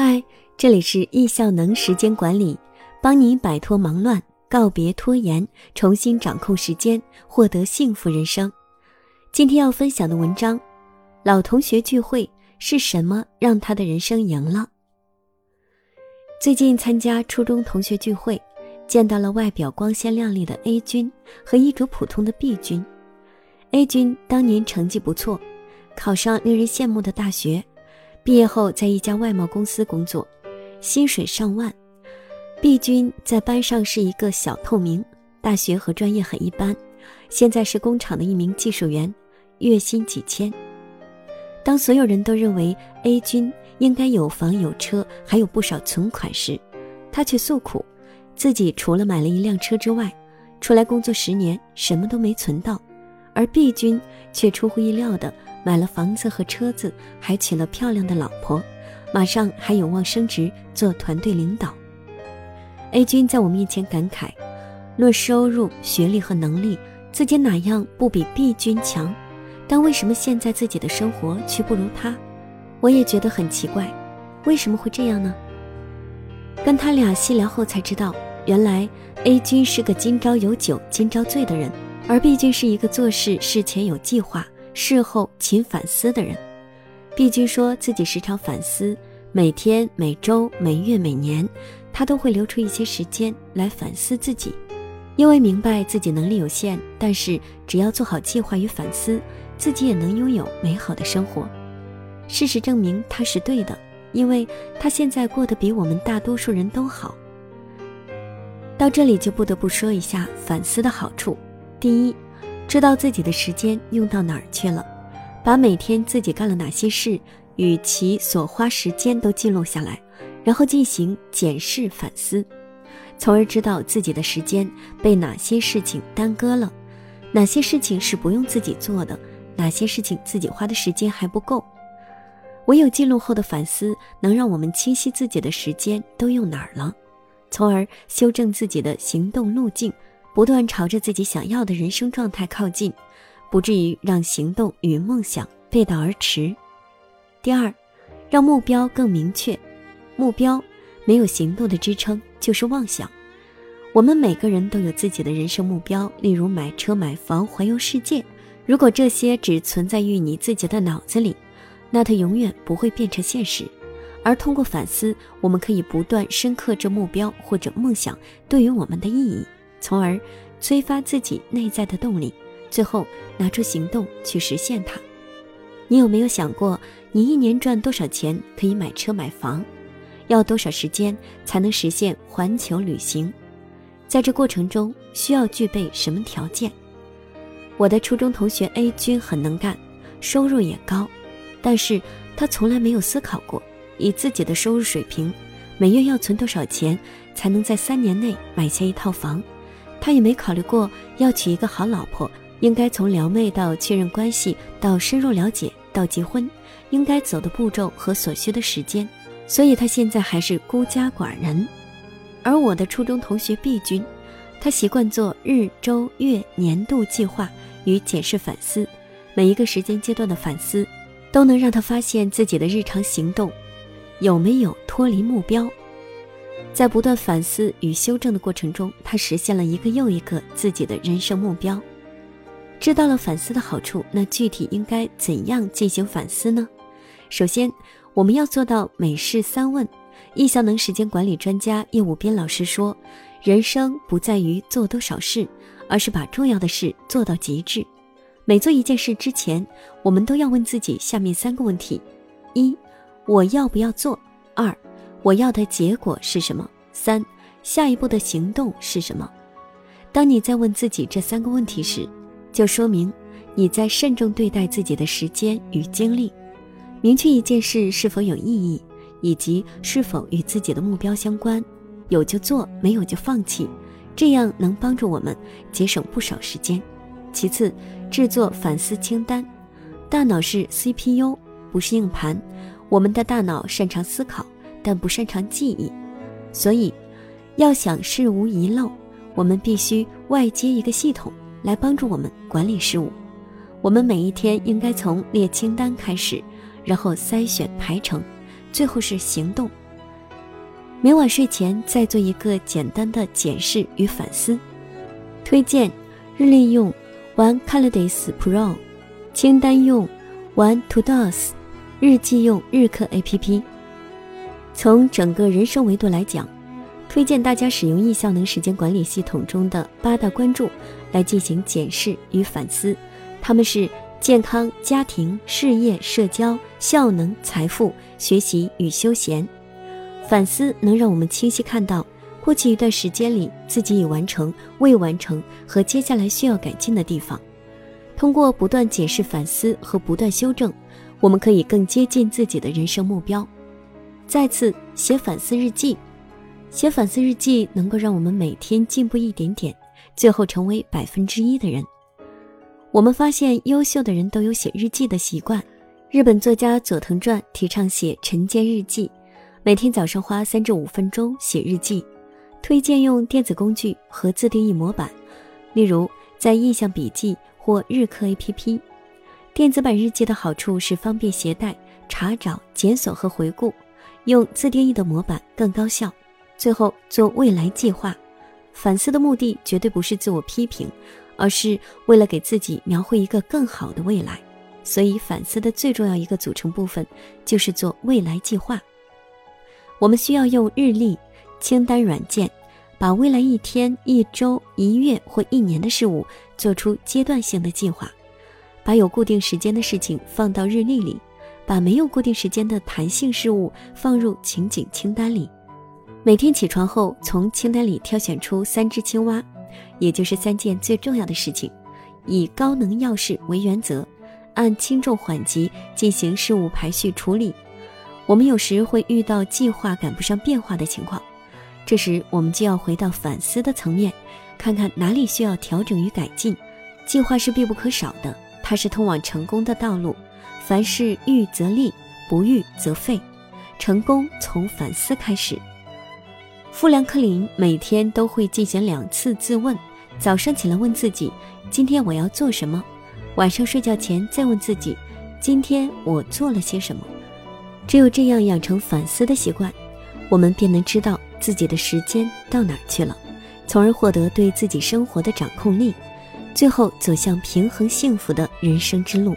嗨，这里是易效能时间管理，帮你摆脱忙乱，告别拖延，重新掌控时间，获得幸福人生。今天要分享的文章：老同学聚会是什么让他的人生赢了？最近参加初中同学聚会，见到了外表光鲜亮丽的 A 君和衣着普通的 B 君。A 君当年成绩不错，考上令人羡慕的大学。毕业后，在一家外贸公司工作，薪水上万。毕军在班上是一个小透明，大学和专业很一般，现在是工厂的一名技术员，月薪几千。当所有人都认为 A 君应该有房有车，还有不少存款时，他却诉苦，自己除了买了一辆车之外，出来工作十年什么都没存到，而 B 君却出乎意料的。买了房子和车子，还娶了漂亮的老婆，马上还有望升职做团队领导。A 君在我面前感慨：论收入、学历和能力，自己哪样不比 B 君强？但为什么现在自己的生活却不如他？我也觉得很奇怪，为什么会这样呢？跟他俩细聊后才知道，原来 A 君是个今朝有酒今朝醉的人，而毕竟是一个做事事前有计划。事后勤反思的人，毕竟说自己时常反思，每天、每周、每月、每年，他都会留出一些时间来反思自己，因为明白自己能力有限，但是只要做好计划与反思，自己也能拥有美好的生活。事实证明他是对的，因为他现在过得比我们大多数人都好。到这里就不得不说一下反思的好处，第一。知道自己的时间用到哪儿去了，把每天自己干了哪些事与其所花时间都记录下来，然后进行检视反思，从而知道自己的时间被哪些事情耽搁了，哪些事情是不用自己做的，哪些事情自己花的时间还不够。唯有记录后的反思，能让我们清晰自己的时间都用哪儿了，从而修正自己的行动路径。不断朝着自己想要的人生状态靠近，不至于让行动与梦想背道而驰。第二，让目标更明确。目标没有行动的支撑就是妄想。我们每个人都有自己的人生目标，例如买车、买房、环游世界。如果这些只存在于你自己的脑子里，那它永远不会变成现实。而通过反思，我们可以不断深刻这目标或者梦想对于我们的意义。从而催发自己内在的动力，最后拿出行动去实现它。你有没有想过，你一年赚多少钱可以买车买房？要多少时间才能实现环球旅行？在这过程中需要具备什么条件？我的初中同学 A 君很能干，收入也高，但是他从来没有思考过，以自己的收入水平，每月要存多少钱才能在三年内买下一套房？他也没考虑过要娶一个好老婆，应该从撩妹到确认关系，到深入了解，到结婚，应该走的步骤和所需的时间，所以他现在还是孤家寡人。而我的初中同学毕君，他习惯做日、周、月、年度计划与检视反思，每一个时间阶段的反思，都能让他发现自己的日常行动有没有脱离目标。在不断反思与修正的过程中，他实现了一个又一个自己的人生目标。知道了反思的好处，那具体应该怎样进行反思呢？首先，我们要做到每事三问。易效能时间管理专家叶武斌老师说：“人生不在于做多少事，而是把重要的事做到极致。每做一件事之前，我们都要问自己下面三个问题：一，我要不要做？二。”我要的结果是什么？三，下一步的行动是什么？当你在问自己这三个问题时，就说明你在慎重对待自己的时间与精力，明确一件事是否有意义，以及是否与自己的目标相关。有就做，没有就放弃，这样能帮助我们节省不少时间。其次，制作反思清单。大脑是 CPU，不是硬盘。我们的大脑擅长思考。但不擅长记忆，所以要想事无遗漏，我们必须外接一个系统来帮助我们管理事务。我们每一天应该从列清单开始，然后筛选排程，最后是行动。每晚睡前再做一个简单的检视与反思。推荐日历用 One Calendar Pro，清单用 One To Dos，日记用日课 APP。从整个人生维度来讲，推荐大家使用易效能时间管理系统中的八大关注来进行检视与反思。他们是健康、家庭、事业、社交、效能、财富、学习与休闲。反思能让我们清晰看到过去一段时间里自己已完成、未完成和接下来需要改进的地方。通过不断检视、反思和不断修正，我们可以更接近自己的人生目标。再次写反思日记，写反思日记能够让我们每天进步一点点，最后成为百分之一的人。我们发现，优秀的人都有写日记的习惯。日本作家佐藤传提倡写晨间日记。每天早上花三至五分钟写日记，推荐用电子工具和自定义模板，例如在印象笔记或日课 APP。电子版日记的好处是方便携带、查找、检索和回顾，用自定义的模板更高效。最后做未来计划，反思的目的绝对不是自我批评，而是为了给自己描绘一个更好的未来。所以反思的最重要一个组成部分就是做未来计划。我们需要用日历、清单软件，把未来一天、一周、一月或一年的事物做出阶段性的计划，把有固定时间的事情放到日历里，把没有固定时间的弹性事物放入情景清单里。每天起床后，从清单里挑选出三只青蛙，也就是三件最重要的事情，以高能要事为原则，按轻重缓急进行事务排序处理。我们有时会遇到计划赶不上变化的情况，这时我们就要回到反思的层面，看看哪里需要调整与改进。计划是必不可少的，它是通往成功的道路。凡事预则立，不预则废。成功从反思开始。富兰克林每天都会进行两次自问：早上起来问自己今天我要做什么，晚上睡觉前再问自己今天我做了些什么。只有这样养成反思的习惯，我们便能知道自己的时间到哪儿去了，从而获得对自己生活的掌控力，最后走向平衡幸福的人生之路。